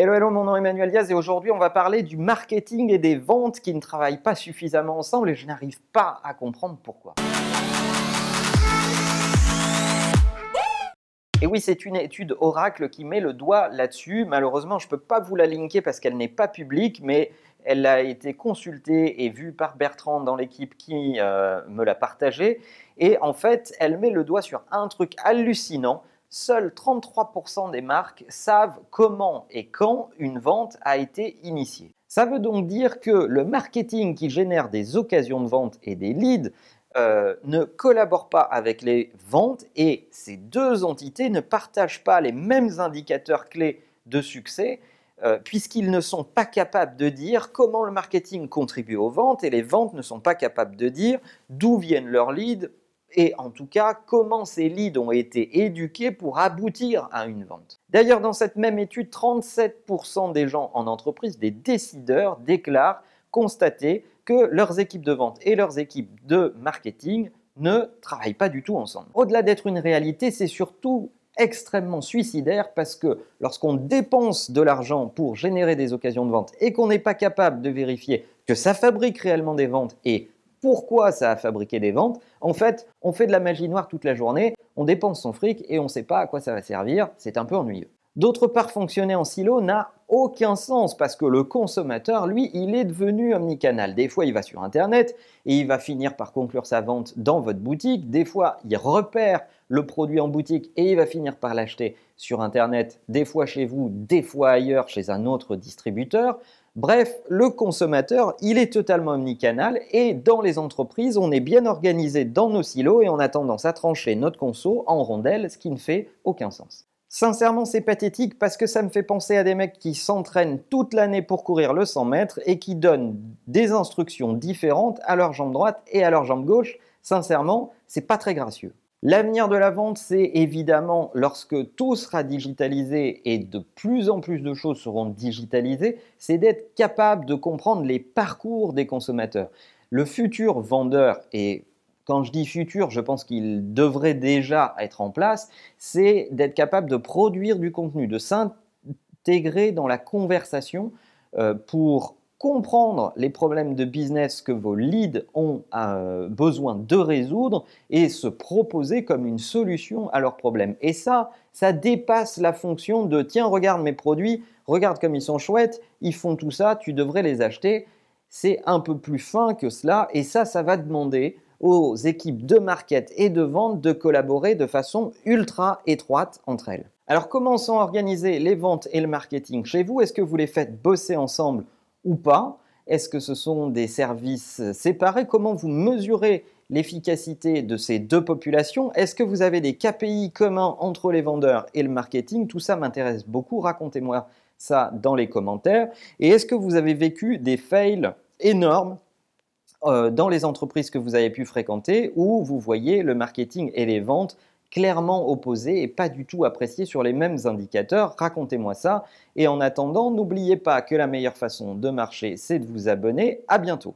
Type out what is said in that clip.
Hello, hello, mon nom est Emmanuel Diaz et aujourd'hui on va parler du marketing et des ventes qui ne travaillent pas suffisamment ensemble et je n'arrive pas à comprendre pourquoi. Et oui, c'est une étude Oracle qui met le doigt là-dessus. Malheureusement, je ne peux pas vous la linker parce qu'elle n'est pas publique, mais elle a été consultée et vue par Bertrand dans l'équipe qui euh, me l'a partagée. Et en fait, elle met le doigt sur un truc hallucinant. Seuls 33% des marques savent comment et quand une vente a été initiée. Ça veut donc dire que le marketing qui génère des occasions de vente et des leads euh, ne collaborent pas avec les ventes et ces deux entités ne partagent pas les mêmes indicateurs clés de succès euh, puisqu'ils ne sont pas capables de dire comment le marketing contribue aux ventes et les ventes ne sont pas capables de dire d'où viennent leurs leads et en tout cas comment ces leads ont été éduqués pour aboutir à une vente. D'ailleurs, dans cette même étude, 37% des gens en entreprise, des décideurs, déclarent constater que leurs équipes de vente et leurs équipes de marketing ne travaillent pas du tout ensemble. Au-delà d'être une réalité, c'est surtout extrêmement suicidaire parce que lorsqu'on dépense de l'argent pour générer des occasions de vente et qu'on n'est pas capable de vérifier que ça fabrique réellement des ventes et pourquoi ça a fabriqué des ventes, en fait, on fait de la magie noire toute la journée, on dépense son fric et on ne sait pas à quoi ça va servir, c'est un peu ennuyeux. D'autre part, fonctionner en silo n'a aucun sens parce que le consommateur, lui, il est devenu omnicanal. Des fois, il va sur Internet et il va finir par conclure sa vente dans votre boutique. Des fois, il repère le produit en boutique et il va finir par l'acheter sur Internet, des fois chez vous, des fois ailleurs chez un autre distributeur. Bref, le consommateur, il est totalement omnicanal et dans les entreprises, on est bien organisé dans nos silos et on a tendance à trancher notre conso en rondelles, ce qui ne fait aucun sens. Sincèrement, c'est pathétique parce que ça me fait penser à des mecs qui s'entraînent toute l'année pour courir le 100 mètres et qui donnent des instructions différentes à leur jambe droite et à leur jambe gauche. Sincèrement, c'est pas très gracieux. L'avenir de la vente, c'est évidemment lorsque tout sera digitalisé et de plus en plus de choses seront digitalisées, c'est d'être capable de comprendre les parcours des consommateurs. Le futur vendeur est quand je dis futur, je pense qu'il devrait déjà être en place, c'est d'être capable de produire du contenu, de s'intégrer dans la conversation euh, pour comprendre les problèmes de business que vos leads ont euh, besoin de résoudre et se proposer comme une solution à leurs problèmes. Et ça, ça dépasse la fonction de tiens, regarde mes produits, regarde comme ils sont chouettes, ils font tout ça, tu devrais les acheter. C'est un peu plus fin que cela et ça, ça va demander aux équipes de market et de vente de collaborer de façon ultra étroite entre elles. Alors comment sont organisées les ventes et le marketing chez vous? Est-ce que vous les faites bosser ensemble ou pas Est-ce que ce sont des services séparés? Comment vous mesurez l'efficacité de ces deux populations? Est-ce que vous avez des KPI communs entre les vendeurs et le marketing? Tout ça m'intéresse beaucoup. Racontez-moi ça dans les commentaires. Et est-ce que vous avez vécu des fails énormes euh, dans les entreprises que vous avez pu fréquenter où vous voyez le marketing et les ventes clairement opposés et pas du tout appréciés sur les mêmes indicateurs. Racontez-moi ça. Et en attendant, n'oubliez pas que la meilleure façon de marcher, c'est de vous abonner. À bientôt.